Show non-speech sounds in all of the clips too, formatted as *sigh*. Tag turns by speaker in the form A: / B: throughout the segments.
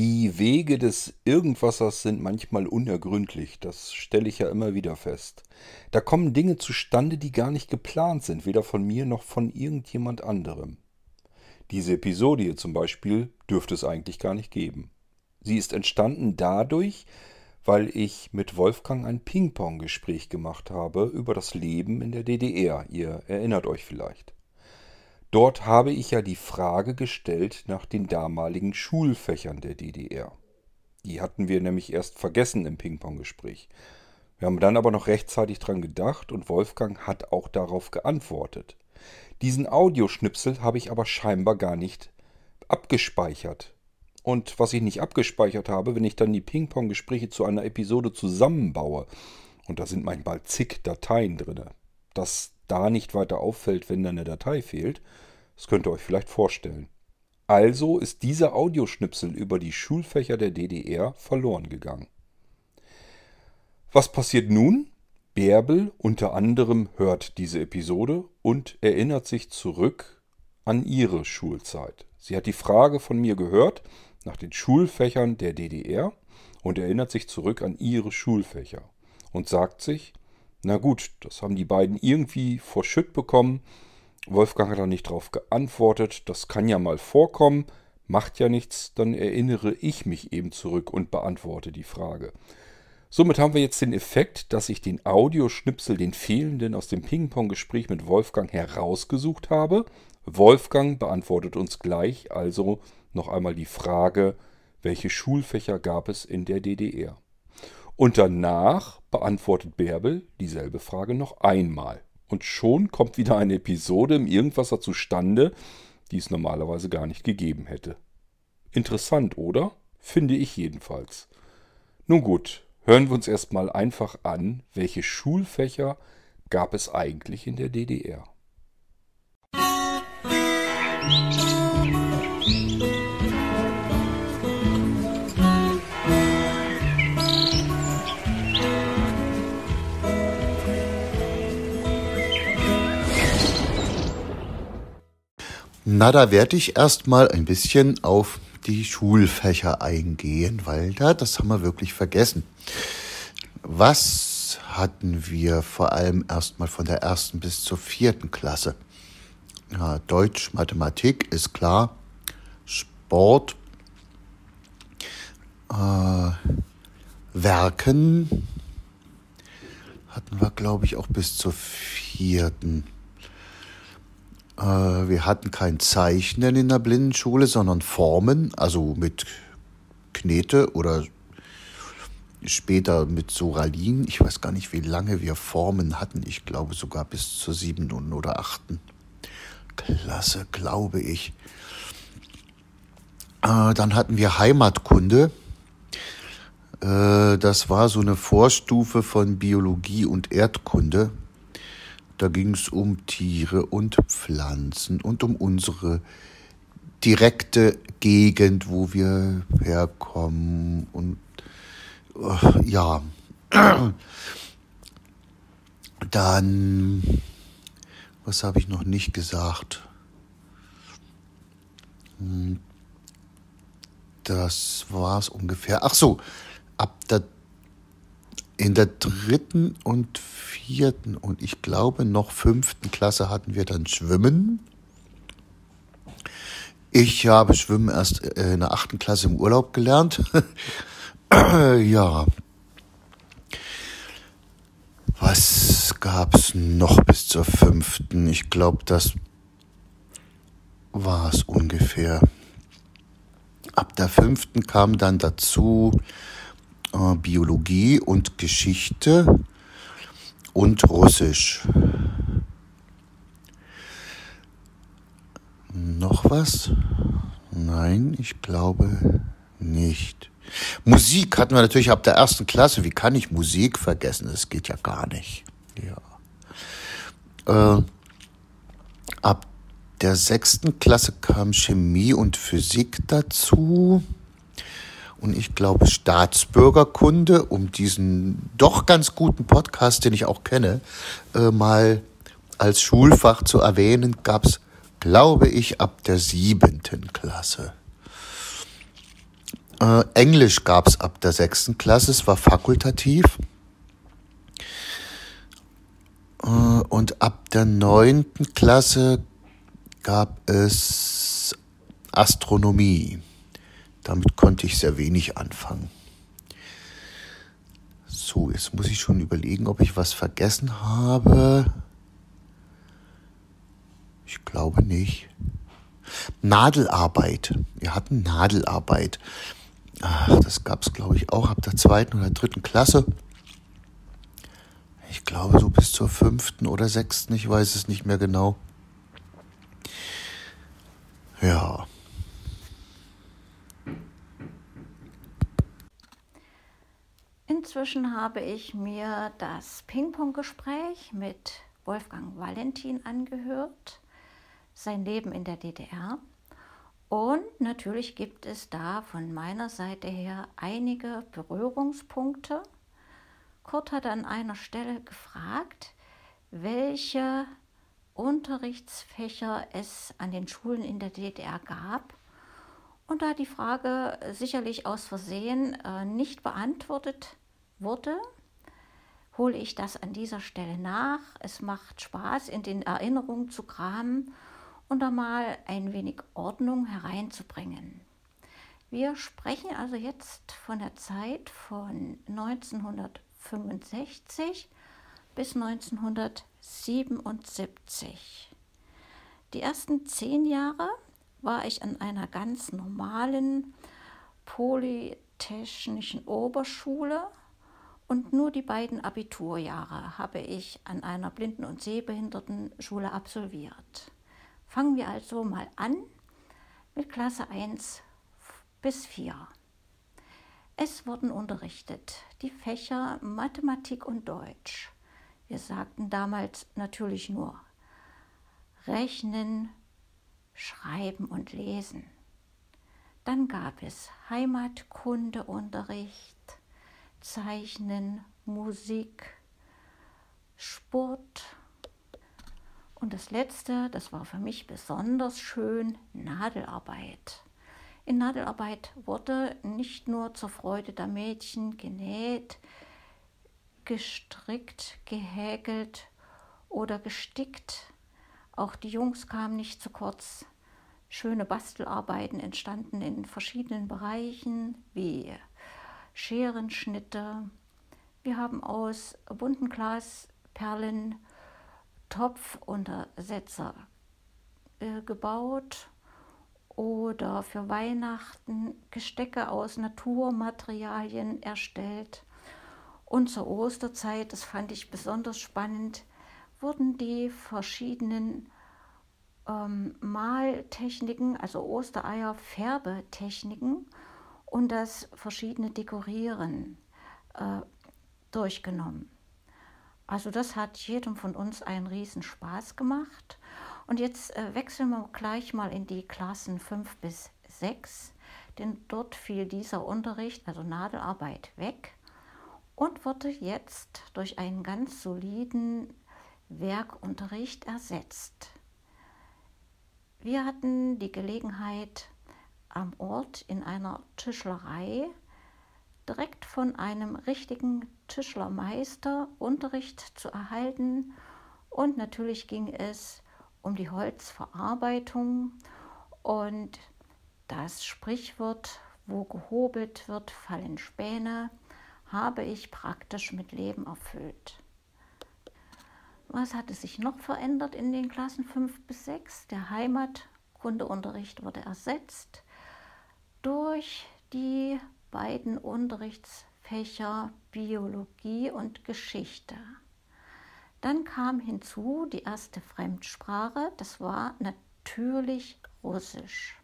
A: Die Wege des Irgendwassers sind manchmal unergründlich, das stelle ich ja immer wieder fest. Da kommen Dinge zustande, die gar nicht geplant sind, weder von mir noch von irgendjemand anderem. Diese Episode hier zum Beispiel dürfte es eigentlich gar nicht geben. Sie ist entstanden dadurch, weil ich mit Wolfgang ein Ping-Pong-Gespräch gemacht habe über das Leben in der DDR. Ihr erinnert euch vielleicht. Dort habe ich ja die Frage gestellt nach den damaligen Schulfächern der DDR. Die hatten wir nämlich erst vergessen im Ping-Pong-Gespräch. Wir haben dann aber noch rechtzeitig dran gedacht und Wolfgang hat auch darauf geantwortet. Diesen Audioschnipsel habe ich aber scheinbar gar nicht abgespeichert. Und was ich nicht abgespeichert habe, wenn ich dann die Ping-Pong-Gespräche zu einer Episode zusammenbaue, und da sind manchmal zig Dateien drin, dass da nicht weiter auffällt, wenn da eine Datei fehlt, das könnt ihr euch vielleicht vorstellen. Also ist dieser Audioschnipsel über die Schulfächer der DDR verloren gegangen. Was passiert nun? Bärbel unter anderem hört diese Episode und erinnert sich zurück an ihre Schulzeit. Sie hat die Frage von mir gehört nach den Schulfächern der DDR und erinnert sich zurück an ihre Schulfächer und sagt sich, na gut, das haben die beiden irgendwie vor Schütt bekommen. Wolfgang hat da nicht drauf geantwortet. Das kann ja mal vorkommen. Macht ja nichts. Dann erinnere ich mich eben zurück und beantworte die Frage. Somit haben wir jetzt den Effekt, dass ich den Audioschnipsel, den fehlenden aus dem Ping-Pong-Gespräch mit Wolfgang herausgesucht habe. Wolfgang beantwortet uns gleich also noch einmal die Frage, welche Schulfächer gab es in der DDR? Und danach beantwortet Bärbel dieselbe Frage noch einmal. Und schon kommt wieder eine Episode im Irgendwasser zustande, die es normalerweise gar nicht gegeben hätte. Interessant, oder? Finde ich jedenfalls. Nun gut, hören wir uns erstmal einfach an, welche Schulfächer gab es eigentlich in der DDR. Musik
B: Na, da werde ich erstmal ein bisschen auf die Schulfächer eingehen, weil da, das haben wir wirklich vergessen. Was hatten wir vor allem erstmal von der ersten bis zur vierten Klasse? Ja, Deutsch, Mathematik ist klar, Sport, äh, Werken hatten wir, glaube ich, auch bis zur vierten. Äh, wir hatten kein Zeichnen in der Blindenschule, sondern Formen, also mit Knete oder später mit Soralin. Ich weiß gar nicht, wie lange wir Formen hatten. Ich glaube sogar bis zur siebten oder achten Klasse, glaube ich. Äh, dann hatten wir Heimatkunde. Äh, das war so eine Vorstufe von Biologie und Erdkunde. Da ging es um Tiere und Pflanzen und um unsere direkte Gegend, wo wir herkommen. Und äh, ja, *clears throat* dann, was habe ich noch nicht gesagt? Hm, das war es ungefähr. Ach so, ab der in der dritten und vierten und ich glaube noch fünften Klasse hatten wir dann Schwimmen. Ich habe Schwimmen erst äh, in der achten Klasse im Urlaub gelernt. *laughs* ja. Was gab's noch bis zur fünften? Ich glaube, das war es ungefähr. Ab der fünften kam dann dazu äh, Biologie und Geschichte und Russisch. Noch was? Nein, ich glaube nicht. Musik hatten wir natürlich ab der ersten Klasse. Wie kann ich Musik vergessen? Das geht ja gar nicht. Ja. Äh, ab der sechsten Klasse kam Chemie und Physik dazu und ich glaube Staatsbürgerkunde, um diesen doch ganz guten Podcast, den ich auch kenne, äh, mal als Schulfach zu erwähnen, gab es, glaube ich, ab der siebenten Klasse. Äh, Englisch gab es ab der sechsten Klasse, es war fakultativ. Äh, und ab der neunten Klasse gab es Astronomie. Damit konnte ich sehr wenig anfangen. So, jetzt muss ich schon überlegen, ob ich was vergessen habe. Ich glaube nicht. Nadelarbeit. Wir hatten Nadelarbeit. Ach, das gab es, glaube ich, auch ab der zweiten oder dritten Klasse. Ich glaube so bis zur fünften oder sechsten, ich weiß es nicht mehr genau. Ja.
C: Inzwischen habe ich mir das Ping-Pong-Gespräch mit Wolfgang Valentin angehört, sein Leben in der DDR. Und natürlich gibt es da von meiner Seite her einige Berührungspunkte. Kurt hat an einer Stelle gefragt, welche Unterrichtsfächer es an den Schulen in der DDR gab. Und da die Frage sicherlich aus Versehen äh, nicht beantwortet wurde, hole ich das an dieser Stelle nach. Es macht Spaß, in den Erinnerungen zu kramen und da mal ein wenig Ordnung hereinzubringen. Wir sprechen also jetzt von der Zeit von 1965 bis 1977. Die ersten zehn Jahre war ich an einer ganz normalen polytechnischen Oberschule und nur die beiden Abiturjahre habe ich an einer Blinden- und Sehbehindertenschule absolviert. Fangen wir also mal an mit Klasse 1 bis 4. Es wurden unterrichtet die Fächer Mathematik und Deutsch. Wir sagten damals natürlich nur Rechnen, Schreiben und Lesen. Dann gab es Heimatkundeunterricht, Zeichnen, Musik, Sport. Und das Letzte, das war für mich besonders schön, Nadelarbeit. In Nadelarbeit wurde nicht nur zur Freude der Mädchen genäht, gestrickt, gehäkelt oder gestickt. Auch die Jungs kamen nicht zu kurz. Schöne Bastelarbeiten entstanden in verschiedenen Bereichen wie Scherenschnitte. Wir haben aus bunten Glasperlen Topfuntersetzer äh, gebaut oder für Weihnachten Gestecke aus Naturmaterialien erstellt. Und zur Osterzeit, das fand ich besonders spannend, wurden die verschiedenen ähm, Maltechniken, also Ostereier, Färbetechniken und das verschiedene Dekorieren äh, durchgenommen. Also das hat jedem von uns einen riesen Spaß gemacht. Und jetzt äh, wechseln wir gleich mal in die Klassen 5 bis 6, denn dort fiel dieser Unterricht, also Nadelarbeit, weg und wurde jetzt durch einen ganz soliden Werkunterricht ersetzt. Wir hatten die Gelegenheit, am Ort in einer Tischlerei direkt von einem richtigen Tischlermeister Unterricht zu erhalten. Und natürlich ging es um die Holzverarbeitung und das Sprichwort, wo gehobelt wird, fallen Späne, habe ich praktisch mit Leben erfüllt. Was hatte sich noch verändert in den Klassen 5 bis 6? Der Heimatkundeunterricht wurde ersetzt durch die beiden Unterrichtsfächer Biologie und Geschichte. Dann kam hinzu die erste Fremdsprache, das war natürlich Russisch.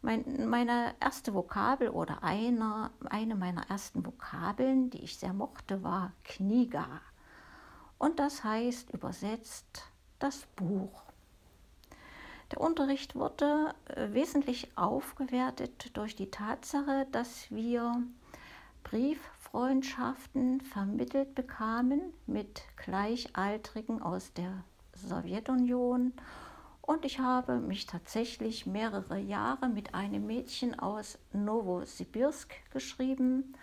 C: Mein, meine erste Vokabel oder einer, eine meiner ersten Vokabeln, die ich sehr mochte, war Kniga. Und das heißt übersetzt das Buch. Der Unterricht wurde äh, wesentlich aufgewertet durch die Tatsache, dass wir Brieffreundschaften vermittelt bekamen mit Gleichaltrigen aus der Sowjetunion Und ich habe mich tatsächlich mehrere Jahre mit einem Mädchen aus Novosibirsk geschrieben.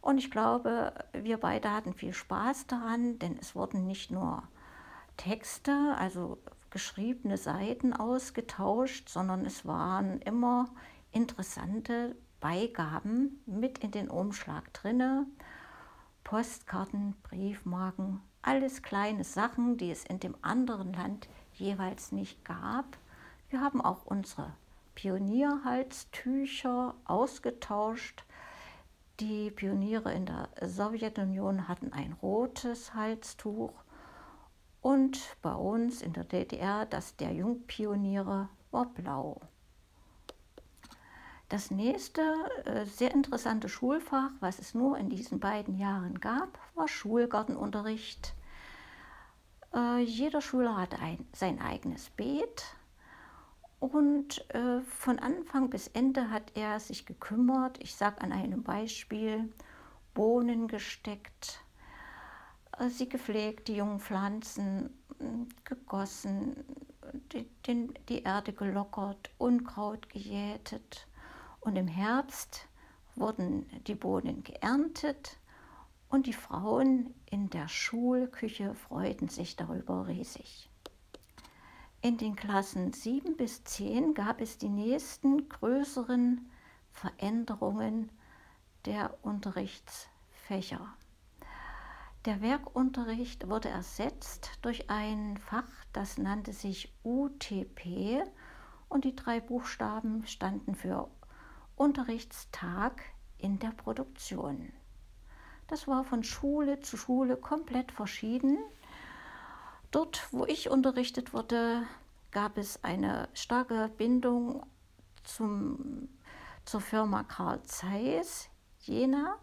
C: Und ich glaube, wir beide hatten viel Spaß daran, denn es wurden nicht nur Texte, also geschriebene Seiten ausgetauscht, sondern es waren immer interessante Beigaben mit in den Umschlag drinne. Postkarten, Briefmarken, alles kleine Sachen, die es in dem anderen Land jeweils nicht gab. Wir haben auch unsere Pionierhalstücher ausgetauscht. Die Pioniere in der Sowjetunion hatten ein rotes Halstuch und bei uns in der DDR das der Jungpioniere war blau. Das nächste äh, sehr interessante Schulfach, was es nur in diesen beiden Jahren gab, war Schulgartenunterricht. Äh, jeder Schüler hatte ein, sein eigenes Beet und äh, von Anfang bis Ende hat er sich gekümmert. Ich sage an einem Beispiel, Bohnen gesteckt, äh, sie gepflegt, die jungen Pflanzen gegossen, die, den, die Erde gelockert, Unkraut gejätet. Und im Herbst wurden die Bohnen geerntet und die Frauen in der Schulküche freuten sich darüber riesig. In den Klassen 7 bis 10 gab es die nächsten größeren Veränderungen der Unterrichtsfächer. Der Werkunterricht wurde ersetzt durch ein Fach, das nannte sich UTP und die drei Buchstaben standen für Unterrichtstag in der Produktion. Das war von Schule zu Schule komplett verschieden. Dort, wo ich unterrichtet wurde, gab es eine starke Bindung zum, zur Firma Karl Zeiss, Jena.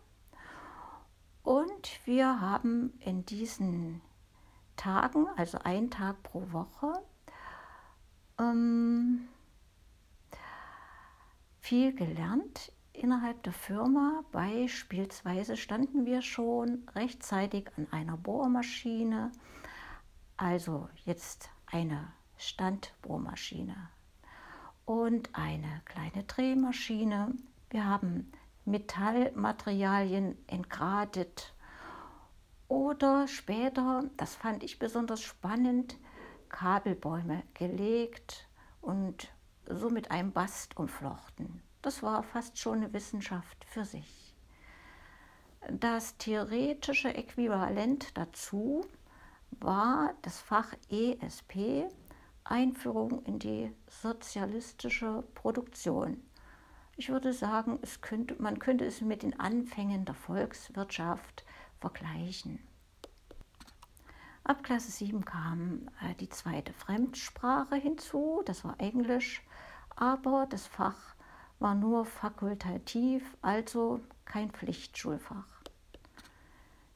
C: Und wir haben in diesen Tagen, also ein Tag pro Woche, ähm, viel gelernt innerhalb der Firma. Beispielsweise standen wir schon rechtzeitig an einer Bohrmaschine, also jetzt eine Standbohrmaschine und eine kleine Drehmaschine. Wir haben Metallmaterialien entgradet oder später, das fand ich besonders spannend, Kabelbäume gelegt und so mit einem Bast umflochten. Das war fast schon eine Wissenschaft für sich. Das theoretische Äquivalent dazu war das Fach ESP, Einführung in die sozialistische Produktion. Ich würde sagen, könnte, man könnte es mit den Anfängen der Volkswirtschaft vergleichen. Ab Klasse 7 kam äh, die zweite Fremdsprache hinzu, das war Englisch aber das Fach war nur fakultativ, also kein Pflichtschulfach.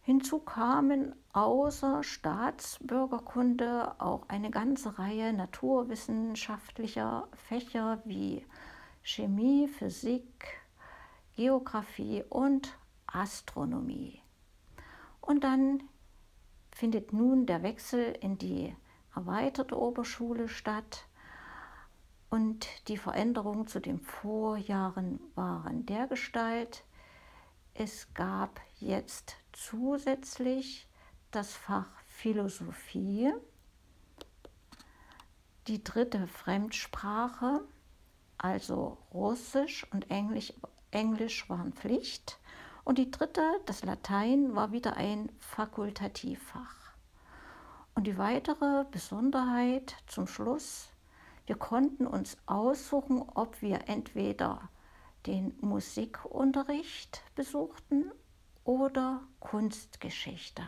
C: Hinzu kamen außer Staatsbürgerkunde auch eine ganze Reihe naturwissenschaftlicher Fächer wie Chemie, Physik, Geographie und Astronomie. Und dann findet nun der Wechsel in die erweiterte Oberschule statt und die Veränderungen zu den Vorjahren waren der Gestalt, es gab jetzt zusätzlich das Fach Philosophie, die dritte Fremdsprache, also Russisch und Englisch, Englisch waren Pflicht. Und die dritte, das Latein, war wieder ein Fakultativfach. Und die weitere Besonderheit zum Schluss wir konnten uns aussuchen, ob wir entweder den Musikunterricht besuchten oder Kunstgeschichte.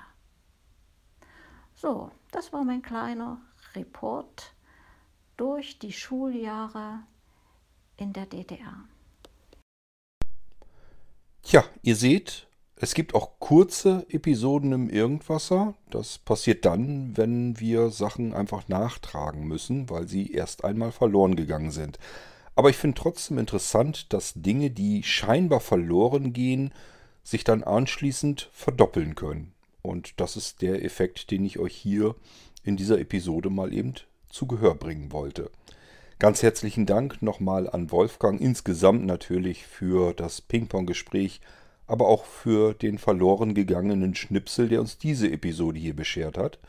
C: So, das war mein kleiner Report durch die Schuljahre in der DDR.
A: Tja, ihr seht, es gibt auch kurze Episoden im Irgendwasser. Das passiert dann, wenn wir Sachen einfach nachtragen müssen, weil sie erst einmal verloren gegangen sind. Aber ich finde trotzdem interessant, dass Dinge, die scheinbar verloren gehen, sich dann anschließend verdoppeln können. Und das ist der Effekt, den ich euch hier in dieser Episode mal eben zu Gehör bringen wollte. Ganz herzlichen Dank nochmal an Wolfgang insgesamt natürlich für das Ping-Pong-Gespräch, aber auch für den verloren gegangenen Schnipsel, der uns diese Episode hier beschert hat.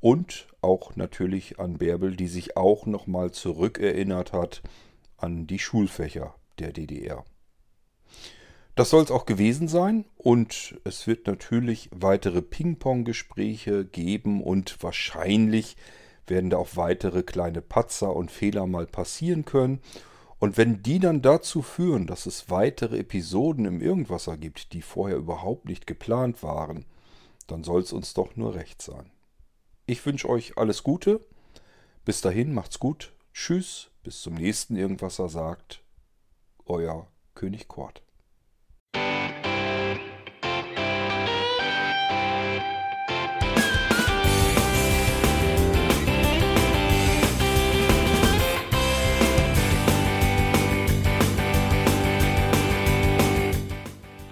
A: Und auch natürlich an Bärbel, die sich auch nochmal zurückerinnert hat an die Schulfächer der DDR. Das soll es auch gewesen sein und es wird natürlich weitere Ping-Pong-Gespräche geben und wahrscheinlich werden da auch weitere kleine Patzer und Fehler mal passieren können. Und wenn die dann dazu führen, dass es weitere Episoden im Irgendwasser gibt, die vorher überhaupt nicht geplant waren, dann soll es uns doch nur recht sein. Ich wünsche euch alles Gute. Bis dahin macht's gut. Tschüss. Bis zum nächsten Irgendwasser sagt euer König Kort.